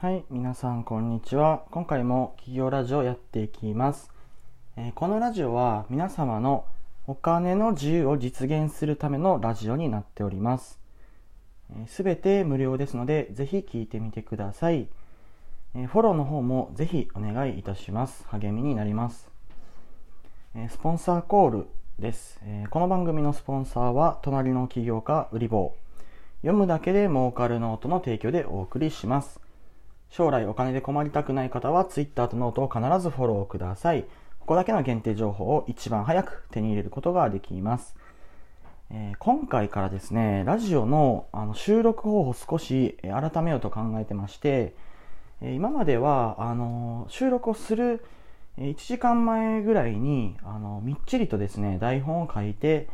はい、皆さんこんにちは。今回も企業ラジオやっていきます。えーこのラジオは皆様のお金の自由を実現するためのラジオになっております。すべて無料ですので、ぜひ聞いてみてください。えーフォローの方もぜひお願いいたします。励みになります。えースポンサーコールです。えこの番組のスポンサーは、隣の起業家売り棒。読むだけで儲かるノートの提供でお送りします。将来お金で困りたくない方は Twitter とノートを必ずフォローください。ここだけの限定情報を一番早く手に入れることができます。えー今回からですね、ラジオのあの収録方法を少し改めようと考えてまして、今まではあの収録をする1時間前ぐらいにあのみっちりとですね台本を書いて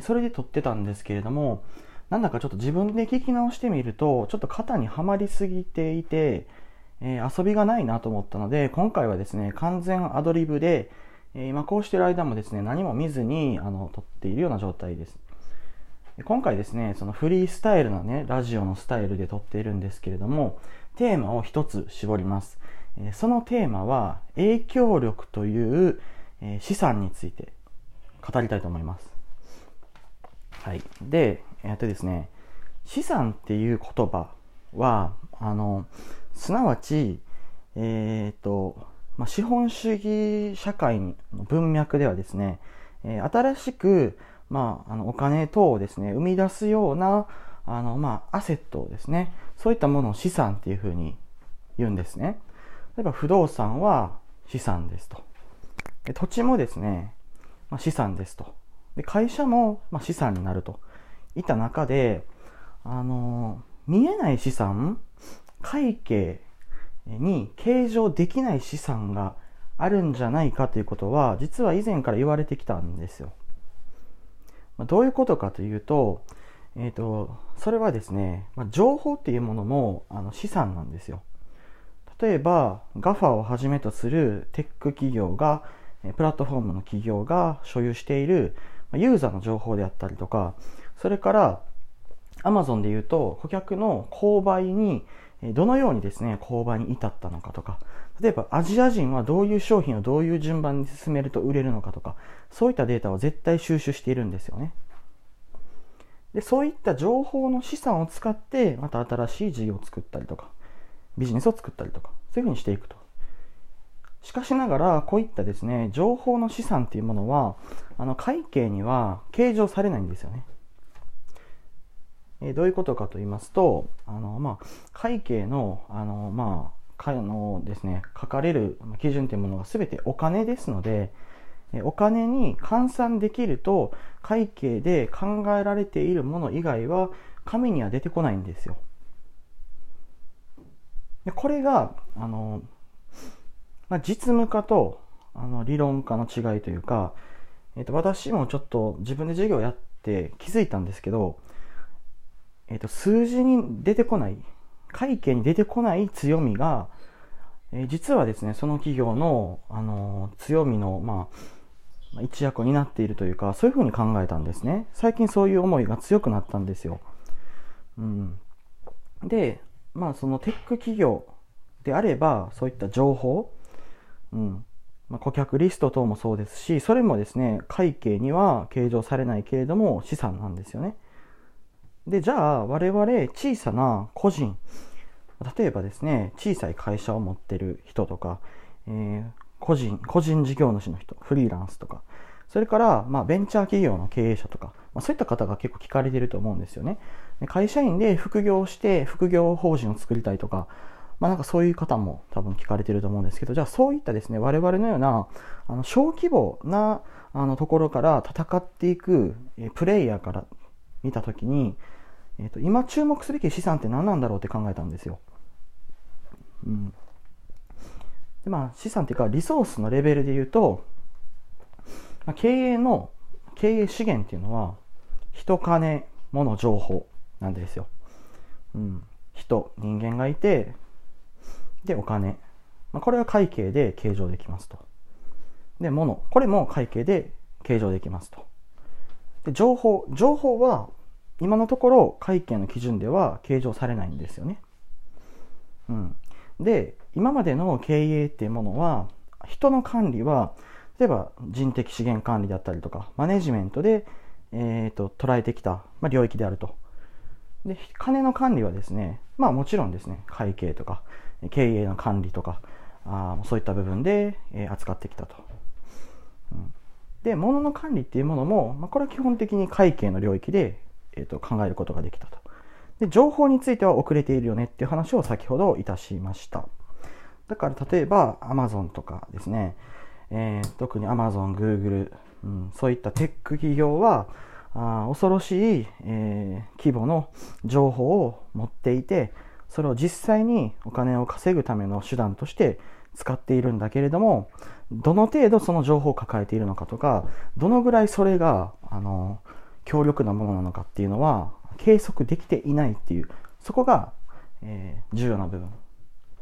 それで撮ってたんですけれどもなんだかちょっと自分で聞き直してみるとちょっと肩にはまりすぎていて、えー遊びがないなと思ったので今回はですね完全アドリブで、えー今こうしてる間もですね何も見ずにあの撮っているような状態です今回ですねそのフリースタイルなねラジオのスタイルで撮っているんですけれどもテーマを一つ絞りますえーそのテーマは影響力というえ資産について語りたいと思います。はい。で、えっとですね、資産っていう言葉は、あの、すなわち、えーと、まあ、資本主義社会の文脈ではですね、えー新しく、まあ、あのお金等をですね、生み出すような、あの、まあ、アセットですね、そういったものを資産っていうふうに言うんですね。例えば不動産は資産ですと。で土地もですね、まあ、資産ですと。で会社もまあ資産になるといった中で、あの見えない資産、会計に計上できない資産があるんじゃないかということは、実は以前から言われてきたんですよ。まあどういうことかというと、えっ、と、それはですね、まあ、情報っていうものもあの資産なんですよ。例えば GAFA をはじめとするテック企業がプラットフォームの企業が所有しているユーザーの情報であったりとかそれから Amazon で言うと顧客の購買にどのようにですね購買に至ったのかとか例えばアジア人はどういう商品をどういう順番に進めると売れるのかとかそういったデータを絶対収集しているんですよねでそういった情報の資産を使ってまた新しい事業を作ったりとかビジネスを作ったりとか、そういうふうにしていくと。しかしながら、こういったですね、情報の資産っていうものは、あの、会計には計上されないんですよね。えどういうことかと言いますと、あの、まあ、会計の、あの、まあ、かのですね、書かれる基準というものが全てお金ですので、お金に換算できると、会計で考えられているもの以外は、紙には出てこないんですよ。でこれがあの、まあ、実務家とあの理論家の違いというか、えっと私もちょっと自分で授業やって気づいたんですけど、えっと数字に出てこない会計に出てこない強みが、えー実はですねその企業の、あの強みの、ま、一役を担っているというかそういうふうに考えたんですね。最近そういう思いが強くなったんですよ、うん、でまあそのテック企業であればそういった情報、うん。まあ、顧客リスト等もそうですしそれもですね会計には計上されないけれども資産なんですよね。でじゃあ我々小さな個人例えばですね小さい会社を持ってる人とか、えー個人個人事業主の人フリーランスとかそれから、まあ、ベンチャー企業の経営者とか、まあ、そういった方が結構聞かれてると思うんですよね。会社員で副業をして副業法人を作りたいとか、まあなんかそういう方も多分聞かれてると思うんですけど、じゃあそういったですね、我々のようなあの小規模なあのところから戦っていくえプレイヤーから見たときに、えーと、今注目すべき資産って何なんだろうって考えたんですよ。うん。でまあ資産っていうかリソースのレベルで言うと、まあ、経営の経営資源っていうのは人金物情報なんですよ、うん、人人間がいてでお金、まあ、これは会計で計上できますと。で物。これも会計で計上できますと。で情報。情報は今のところ会計の基準では計上されないんですよね。うん。で今までの経営っていうものは人の管理は例えば人的資源管理だったりとかマネジメントで、えーと、捉えてきた、まあ、領域であると。で金の管理はですねまあもちろんですね会計とか経営の管理とかあそういった部分で、えー、扱ってきたと、うん、で物の管理っていうものも、まあ、これは基本的に会計の領域で、えーと考えることができたと。で情報については遅れているよねっていう話を先ほどいたしました。だから例えば Amazon とかですね、えー、特に Amazon、Google、うん、そういったテック企業はあ恐ろしい、えー、規模の情報を持っていてそれを実際にお金を稼ぐための手段として使っているんだけれどもどの程度その情報を抱えているのかとかどのぐらいそれがあの強力なものなのかっていうのは計測できていないっていうそこが、えー、重要な部分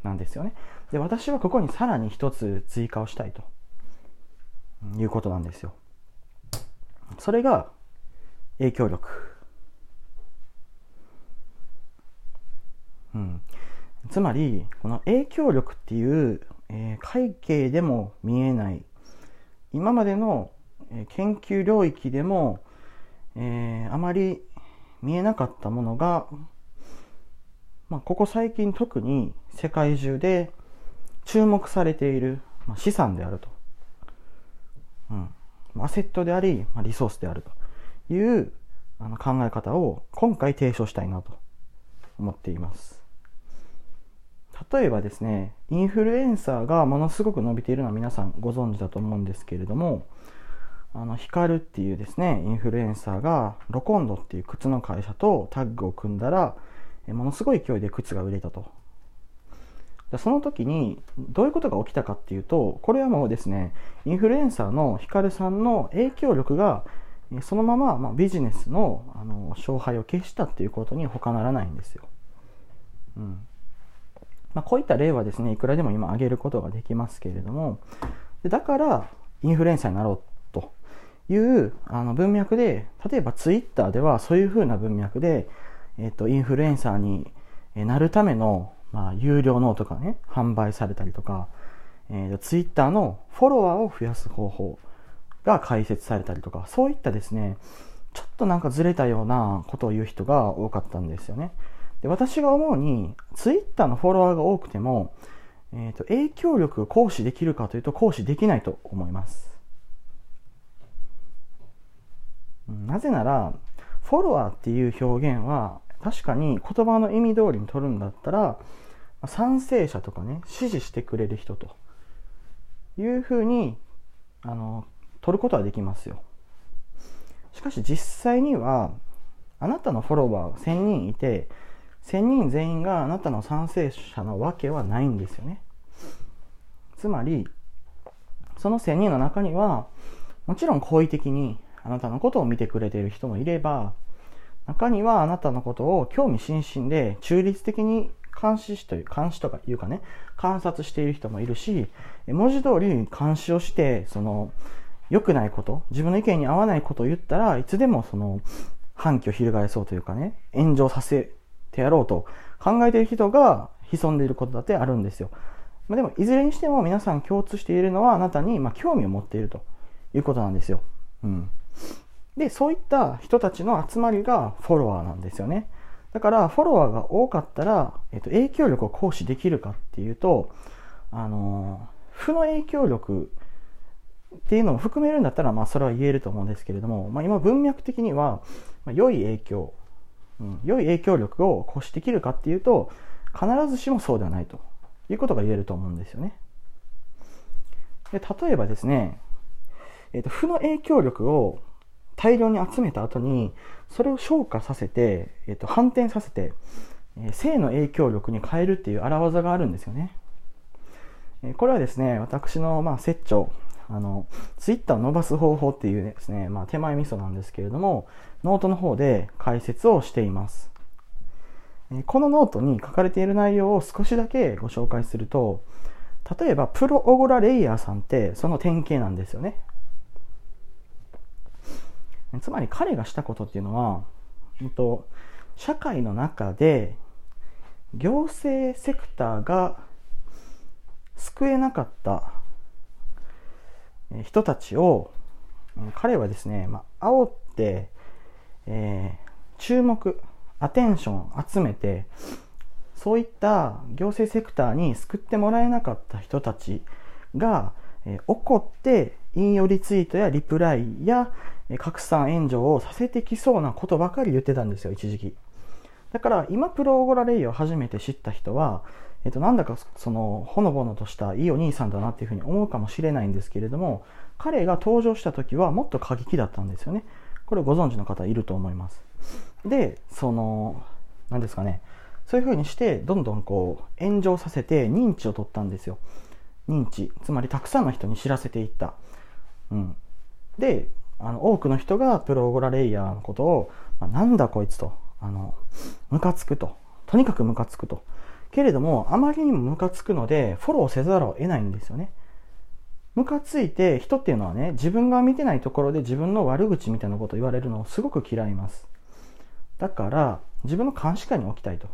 なんですよね。で私はここにさらに一つ追加をしたいということなんですよ。それが影響力。うん、つまりこの影響力っていう、えー、会計でも見えない今までの、研究領域でも、えー、あまり見えなかったものが、まあ、ここ最近特に世界中で注目されている、ま、資産であると、うん、アセットであり、ま、リソースであるというあの考え方を今回提唱したいなと思っています。例えばですねインフルエンサーがものすごく伸びているのは皆さんご存知だと思うんですけれどもあの、ヒカルっていうですね、インフルエンサーが、ロコンドっていう靴の会社とタッグを組んだら、ものすごい勢いで靴が売れたと。その時に、どういうことが起きたかっていうと、これはもうですね、インフルエンサーのヒカルさんの影響力が、そのまま、まビジネスのあの勝敗を消したっていうことに他ならないんですよ。うんまあ、こういった例はですね、いくらでも今挙げることができますけれども、だからインフルエンサーになろういうあの文脈で、例えばツイッターではそういう風な文脈で、えっ、と、インフルエンサーになるための、まあ、有料ノートがね、販売されたりとか、えー、ツイッターのフォロワーを増やす方法が解説されたりとか、そういったですね、ちょっとなんかずれたようなことを言う人が多かったんですよね。で私が思うに、ツイッターのフォロワーが多くても、えーと影響力を行使できるかというと行使できないと思います。なぜなら、フォロワーっていう表現は、確かに言葉の意味通りに取るんだったら、賛成者とかね、支持してくれる人というふうに、あの、取ることはできますよ。しかし実際には、あなたのフォロワーが1000人いて、1000人全員があなたの賛成者のわけはないんですよね。つまり、その1000人の中には、もちろん好意的にあなたのことを見てくれている人もいれば、中にはあなたのことを興味津々で中立的に監視しという、監視とかいうかね、観察している人もいるし、文字通り監視をして、その、良くないこと、自分の意見に合わないことを言ったらいつでもその、反旗を翻そうというかね、炎上させてやろうと考えている人が潜んでいることだってあるんですよ。まあ、でも、いずれにしても皆さん共通しているのはあなたにま興味を持っているということなんですよ。うん。で、そういった人たちの集まりがフォロワーなんですよね。だから、フォロワーが多かったら、えっと、影響力を行使できるかっていうと、あの、負の影響力っていうのを含めるんだったら、まあ、それは言えると思うんですけれども、まあ、今文脈的には、まあ、良い影響、うん、良い影響力を行使できるかっていうと、必ずしもそうではないということが言えると思うんですよね。で例えばですね、えっと、負の影響力を大量に集めた後に、それを消化させて、えっと、反転させて、え性の影響力に変えるっていう荒技があるんですよね。えこれはですね、私の、まあ、説長、あの、ツイッターを伸ばす方法っていうですね、まあ、手前味噌なんですけれども、ノートの方で解説をしています。このノートに書かれている内容を少しだけご紹介すると、例えば、プロ奢ラレイヤーさんってその典型なんですよね。つまり彼がしたことっていうのは、えっと、社会の中で行政セクターが救えなかった人たちを彼はですね、まあ、煽って、えー、注目アテンション集めてそういった行政セクターに救ってもらえなかった人たちが、えー、怒って引用リツイートやリプライや、拡散炎上をさせてきそうなことばかり言ってたんですよ一時期。だから今プロオゴラレイを初めて知った人はえっと、なんだかそのほのぼのとしたいいお兄さんだなっていうふうに思うかもしれないんですけれども彼が登場した時はもっと過激だったんですよね。これご存知の方いると思います。でその何ですかね。そういうふうにしてどんどんこう炎上させて認知を取ったんですよ。認知。つまりたくさんの人に知らせていった、うん、であの多くの人がプロゴラレイヤーのことを、まあ、なんだこいつとあのムカつくととにかくムカつくとけれども、あまりにもムカつくので、フォローせざるを得ないんですよね。ムカついて、人っていうのはね、自分が見てないところで自分の悪口みたいなことを言われるのをすごく嫌います。だから、自分の監視下に置きたいと。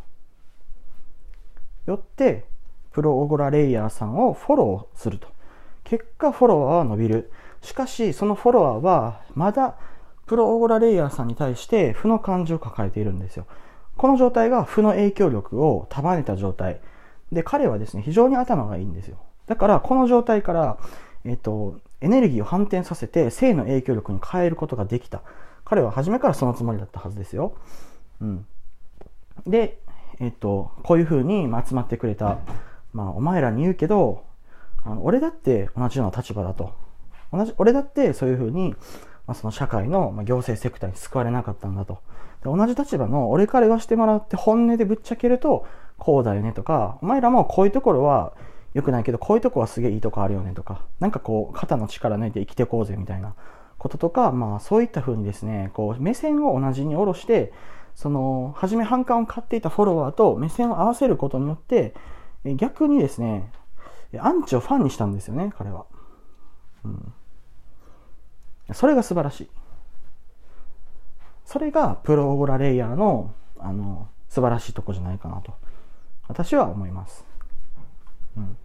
よって、プロオゴラレイヤーさんをフォローすると。結果、フォロワーは伸びる。しかし、そのフォロワーは、まだ、プロオゴラレイヤーさんに対して負の感情を抱えているんですよ。この状態が負の影響力を束ねた状態。で、彼はですね、非常に頭がいいんですよ。だから、この状態から、えっと、エネルギーを反転させて性の影響力に変えることができた。彼は初めからそのつもりだったはずですよ。うん。で、えっと、こういう風に集まってくれた。まあ、お前らに言うけど、あの俺だって同じような立場だと。同じ、俺だってそういう風に、まあ、その社会の、行政セクターに救われなかったんだと。で同じ立場の俺から言わせてもらって本音でぶっちゃけると、こうだよねとか、お前らもこういうところは良くないけど、こういうとこはすげえいいとこあるよねとか、なんかこう、肩の力抜いて生きてこうぜみたいなこととか、まあそういった風にですね、こう、目線を同じに下ろして、その、初め反感を買っていたフォロワーと目線を合わせることによって、逆にですね、アンチをファンにしたんですよね、彼は。うん。それが素晴らしい。それがプロオーラレイヤーのあの素晴らしいとこじゃないかなと私は思います。うん、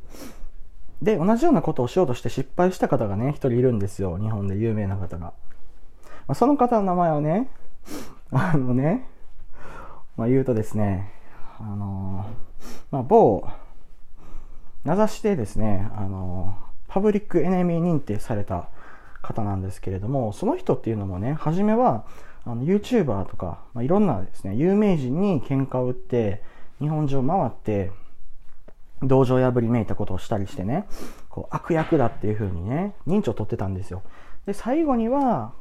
で同じようなことをしようとして失敗した方がね一人いるんですよ日本で有名な方が。まあ、その方の名前をねあのね、まあ、言うとですねあのまあ、某名指しでですねあのパブリックエネミー認定された方なんですけれどもその人っていうのもね初めはあの YouTuber とか、まあ、いろんなですね、有名人に喧嘩を打って、日本中を回って、道場破りめいたことをしたりしてね、こう悪役だっていう風にね、認知を取ってたんですよ。で、最後には、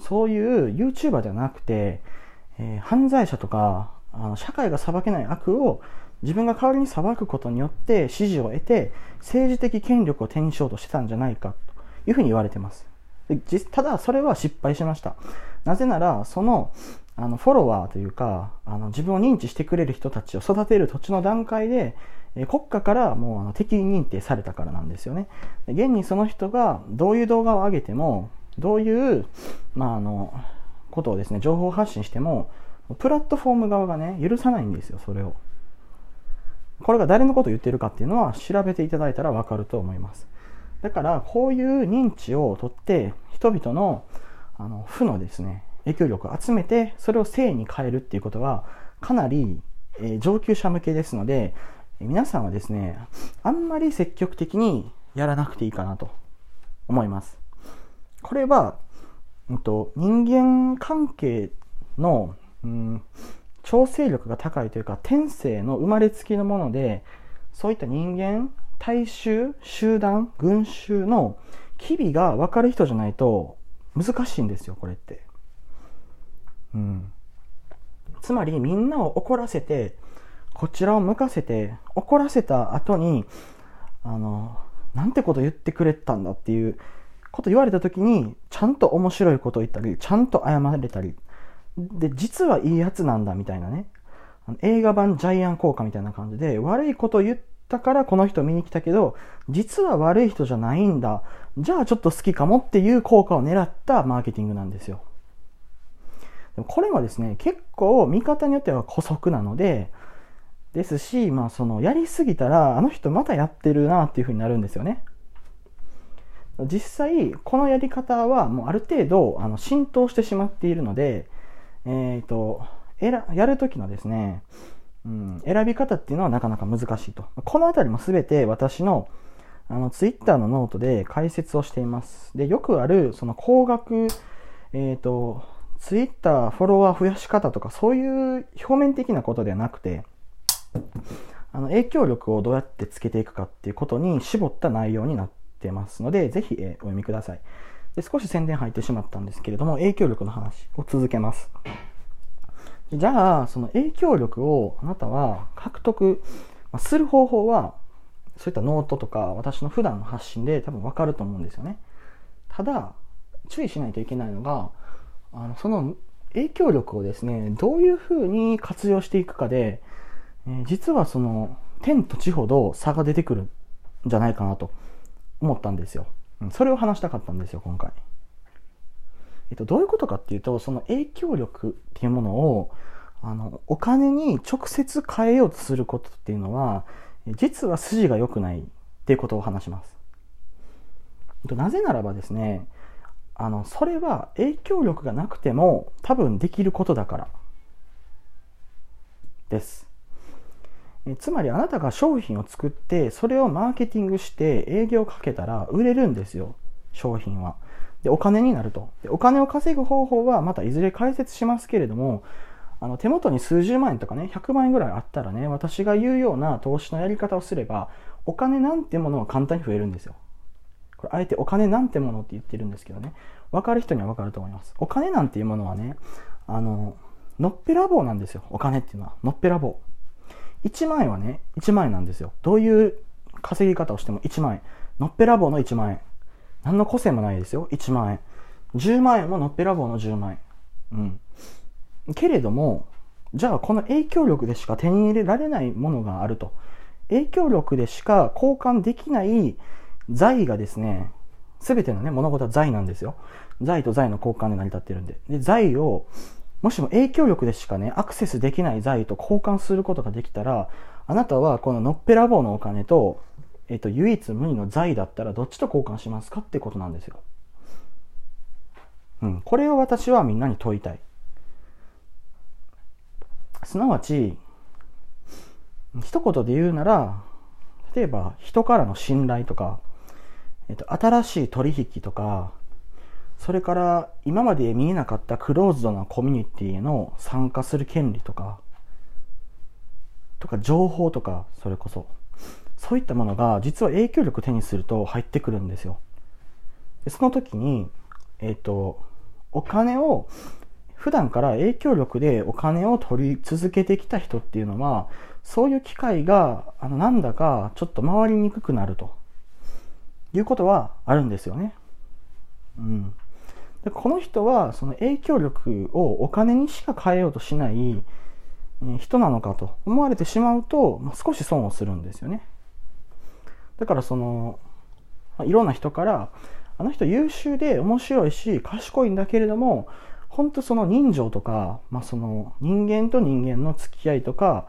そういう YouTuber ではなくて、えー、犯罪者とか、あの社会が裁けない悪を自分が代わりに裁くことによって支持を得て、政治的権力を手にしようとしてたんじゃないかというふうに言われてます。でただ、それは失敗しました。なぜなら、その、あの、フォロワーというか、あの、自分を認知してくれる人たちを育てる土地の段階で、え国家からもうあの敵認定されたからなんですよね。現にその人がどういう動画を上げても、どういう、まあ、あの、ことをですね、情報発信しても、プラットフォーム側がね、許さないんですよ、それを。これが誰のことを言ってるかっていうのは調べていただいたらわかると思います。だから、こういう認知をとって、人々のあの負のですね、影響力を集めて、それを正に変えるっていうことは、かなり、え、上級者向けですので、皆さんはですね、あんまり積極的にやらなくていいかなと思います。これは、うんと、人間関係の、うん、調整力が高いというか、天性の生まれつきのもので、そういった人間、大衆、集団、群衆の機微が分かる人じゃないと難しいんですよ、これって。うん。つまりみんなを怒らせて、こちらを向かせて、怒らせた後に、あの、なんてこと言ってくれたんだっていうこと言われた時に、ちゃんと面白いこと言ったり、ちゃんと謝れたり、で、実はいいやつなんだみたいなね。映画版ジャイアン効果みたいな感じで、悪いこと言ってたからこの人見に来たけど、実は悪い人じゃないんだ。じゃあちょっと好きかもっていう効果を狙ったマーケティングなんですよ。でもこれはですね、結構見方によっては古速なので、ですし、まあ、そのやりすぎたらあの人またやってるなっていうふうになるんですよね実際このやり方はもうある程度あの浸透してしまっているので、えーと、やる時のですね、うん、選び方っていうのはなかなか難しいとこの辺りも全て私のあのツイッターのノートで解説をしていますでよくあるその高額えっ、ー、とツイッターフォロワー増やし方とかそういう表面的なことではなくてあの影響力をどうやってつけていくかっていうことに絞った内容になってますので、ぜひ、えお読みくださいで。少し宣伝入ってしまったんですけれども、影響力の話を続けます。じゃあ、その影響力をあなたは獲得する方法は、そういったノートとか私の普段の発信で多分わかると思うんですよね。ただ、注意しないといけないのが、あのその影響力をですね、どういうふうに活用していくかで、え実はその天と地ほど差が出てくるんじゃないかなと思ったんですよ。それを話したかったんですよ、今回。えっと、どういうことかっていうと、その影響力っていうものを、あの、お金に直接変えようとすることっていうのは、実は筋が良くないっていうことを話します。なぜならばですね、あの、それは影響力がなくても多分できることだからです。えつまりあなたが商品を作ってそれをマーケティングして営業をかけたら売れるんですよ商品はでお金になると。でお金を稼ぐ方法はまたいずれ解説しますけれどもあの手元に数十万円とかね100万円ぐらいあったらね私が言うような投資のやり方をすればお金なんてものは簡単に増えるんですよ。これあえてお金なんてものって言ってるんですけどね。分かる人には分かると思います。お金なんていうものはねあののっぺらぼうなんですよ。お金っていうのは。のっぺらぼう。1万円はね、1万円なんですよ。どういう稼ぎ方をしても1万円。のっぺらぼうの1万円。何の個性もないですよ。1万円。10万円ものっぺらぼうの10万円。うん。けれども、じゃあこの影響力でしか手に入れられないものがあると。影響力でしか交換できない財がですね、すべてのね、物事は財なんですよ。財と財の交換で成り立ってるんで。で、財をもしも影響力でしかね、アクセスできない財と交換することができたら、あなたはこののっぺらぼうのお金と、えっと、唯一無二の財だったらどっちと交換しますかってことなんですよ。うん。これを私はみんなに問いたい。すなわち、一言で言うなら、例えば人からの信頼とか、えっと、新しい取引とか、それから今まで見えなかったクローズドなコミュニティへの参加する権利とか、とか情報とか、それこそ。そういったものが実は影響力を手にすると入ってくるんですよ。でその時に、えっ、ー、と、お金を、普段から影響力でお金を取り続けてきた人っていうのは、そういう機会が、あの、なんだかちょっと回りにくくなるということはあるんですよね。うん。でこの人はその影響力をお金にしか変えようとしない人なのかと思われてしまうと、少し損をするんですよね。だからその、まあ、いろんな人から、あの人優秀で面白いし賢いんだけれども、本当その人情とか、まあ、その人間と人間の付き合いとか、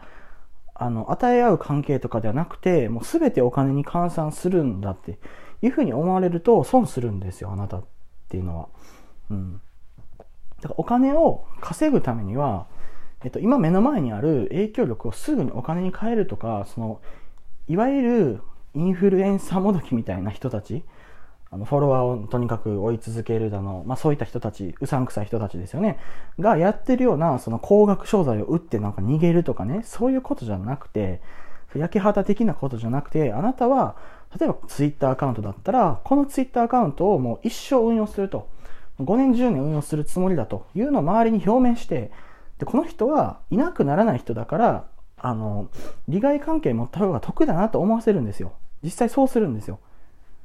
あの、与え合う関係とかではなくて、もう全てお金に換算するんだっていうふうに思われると損するんですよ、あなたっていうのは。うん。だからお金を稼ぐためには、えっと、今目の前にある影響力をすぐにお金に変えるとか、その、いわゆるインフルエンサーもどきみたいな人たち、あの、フォロワーをとにかく追い続けるだの、まあそういった人たち、うさんくさい人たちですよね、がやってるような、その高額商材を売ってなんか逃げるとかね、そういうことじゃなくて、焼け旗的なことじゃなくて、あなたは、例えばツイッターアカウントだったら、このツイッターアカウントをもう一生運用すると。5年10年運用するつもりだと。いうのを周りに表明してでこの人はいなくならない人だからあの利害関係持った方が得だなと思わせるんですよ。実際そうするんですよ。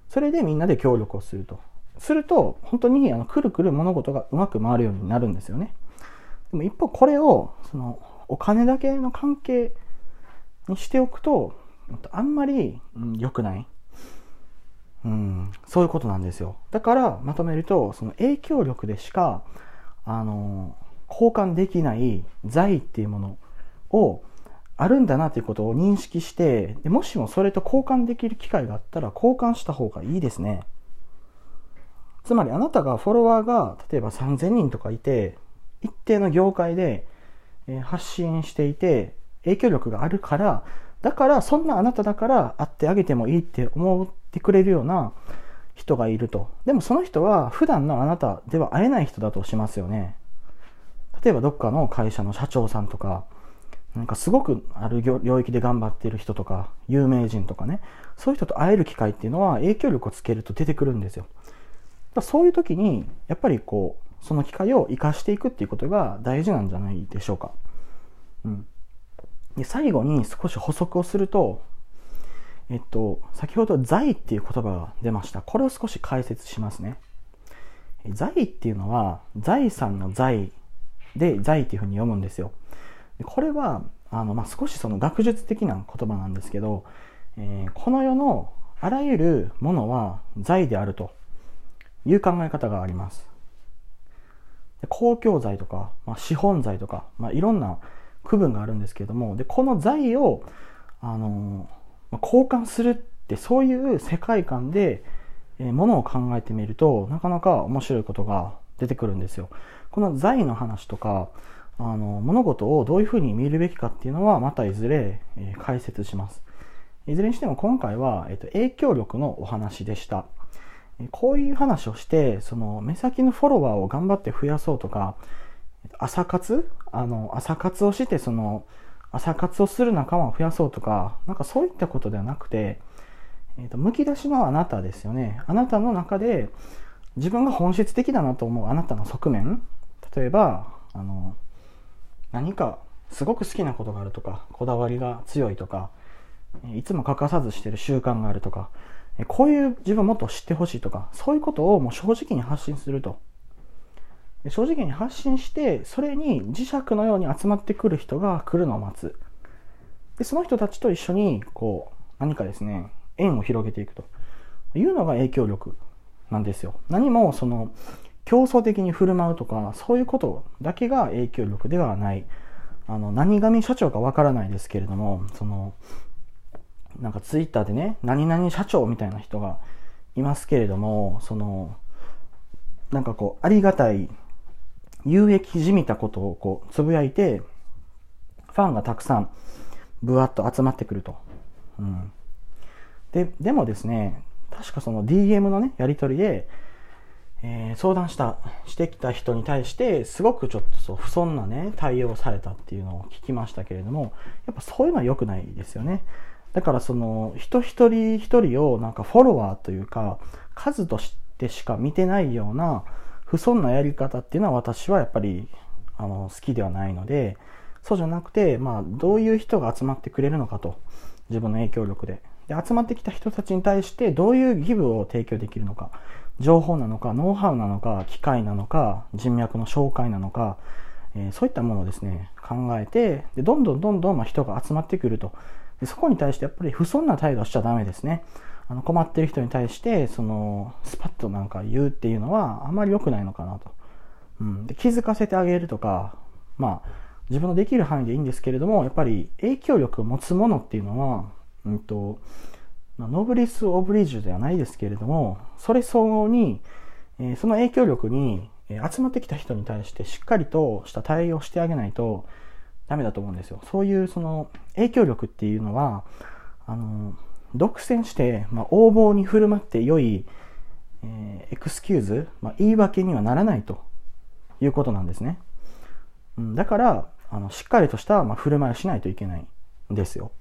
それでみんなで協力をすると。すると本当にあのくるくる物事がうまく回るようになるんですよね。でも一方これをそのお金だけの関係にしておくとあんまり良くない。うん、そういうことなんですよ。だからまとめると、その影響力でしか、あの、交換できない財っていうものをあるんだなということを認識してでもしもそれと交換できる機会があったら交換した方がいいですね。つまりあなたがフォロワーが例えば3000人とかいて一定の業界で発信していて影響力があるからだからそんなあなただから会ってあげてもいいって思ってくれるような人がいると。でもその人は普段のあなたでは会えない人だとしますよね。例えばどっかの会社の社長さんとかなんかすごくある領域で頑張っている人とか有名人とかねそういう人と会える機会っていうのは影響力をつけると出てくるんですよ。そういう時にやっぱりこうその機会を生かしていくっていうことが大事なんじゃないでしょうか、うん、で最後に少し補足をするとえっと先ほど「財」っていう言葉が出ました。これを少し解説しますね。財っていうのは財産の財で財っていうふうに読むんですよ。これはあの、まあ、少しその学術的な言葉なんですけど、えー、この世のあらゆるものは財であるという考え方があります。公共財とか、まあ、資本財とか、まあ、いろんな区分があるんですけれども、で、この財を、あの、ま、交換するってそういう世界観で、えー、ものを考えてみると、なかなか面白いことが出てくるんですよ。この財の話とか、あの、物事をどういうふうに見るべきかっていうのは、またいずれ、え、解説します。いずれにしても今回は、え、ー、と、影響力のお話でした。こういう話をして、その、目先のフォロワーを頑張って増やそうとか、朝活？あの、朝活をして、その、朝活をする仲間を増やそうとか、なんかそういったことではなくて、えーと、むき出しのあなたですよね。あなたの中で自分が本質的だなと思うあなたの側面例えば、あの、何かすごく好きなことがあるとか、こだわりが強いとか、いつも欠かさずしてる習慣があるとか、こういう自分もっと知ってほしいとか、そういうことをもう正直に発信すると。正直に発信して、それに磁石のように集まってくる人が来るのを待つ。で、その人たちと一緒に、こう、何かですね、縁を広げていくというのが影響力なんですよ。何もその競争的に振る舞うとか、そういうことだけが影響力ではない。あの、何神社長かわからないですけれども、その、なんかツイッターでね、何々社長みたいな人がいますけれども、その、なんかこう、ありがたい、有益じみたことをこう、つぶやいて、ファンがたくさん、ぶわっと集まってくると。うん。で、でもですね、確かその DM のね、やり取りで、えー、相談した、してきた人に対して、すごくちょっとそう、不遜なね、対応されたっていうのを聞きましたけれども、やっぱそういうのは良くないですよね。だからその、人一人一人をなんかフォロワーというか、数としてしか見てないような、不遜なやり方っていうのは私はやっぱり、あの、好きではないので、そうじゃなくて、まあ、どういう人が集まってくれるのかと。自分の影響力で。で、集まってきた人たちに対してどういうギブを提供できるのか。情報なのか、ノウハウなのか、機械なのか、人脈の紹介なのか、えー、そういったものをですね、考えて、でどんどんどんどんま人が集まってくると。でそこに対してやっぱり不遜な態度しちゃダメですね。あの困ってる人に対して、その、スパッとなんか言うっていうのはあまり良くないのかなと。うん。で、気づかせてあげるとか、まあ、自分のできる範囲でいいんですけれども、やっぱり影響力を持つものっていうのは、うんと、まあ、ノブリス・オブリージュではないですけれども、それ相応に、え、その影響力に、え、集まってきた人に対してしっかりとした対応してあげないとダメだと思うんですよ。そういうその影響力っていうのは、あの、独占して、まあ、横暴に振る舞って良い、えー、エクスキューズ、まあ、言い訳にはならないということなんですね。うん、だから、あの、しっかりとした、まあ、振る舞いをしないといけないんですよ。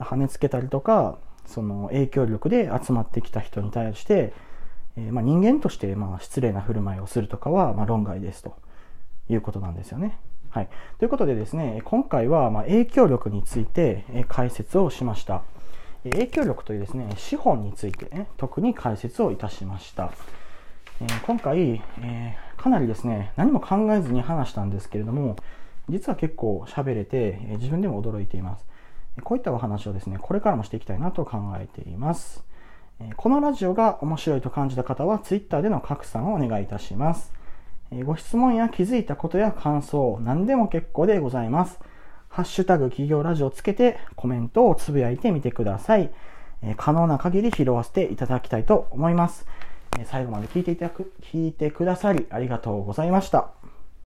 跳ねつけたりとか、その影響力で集まってきた人に対して、えー、まあ、人間としてまあ失礼な振る舞いをするとかはま論外ですということなんですよね。はい。ということでですね、今回はま影響力について解説をしました。影響力というですね、資本について、ね、特に解説をいたしました。えー、今回、えー、かなりですね、何も考えずに話したんですけれども、実は結構喋れて、え自分でも驚いています。こういったお話をですね、これからもしていきたいなと考えています。このラジオが面白いと感じた方は Twitter での拡散をお願いいたします。ご質問や気づいたことや感想、何でも結構でございます。ハッシュタグ企業ラジオつけてコメントをつぶやいてみてください。可能な限り拾わせていただきたいと思います。最後まで聞いていただく、聞いてくださりありがとうございました。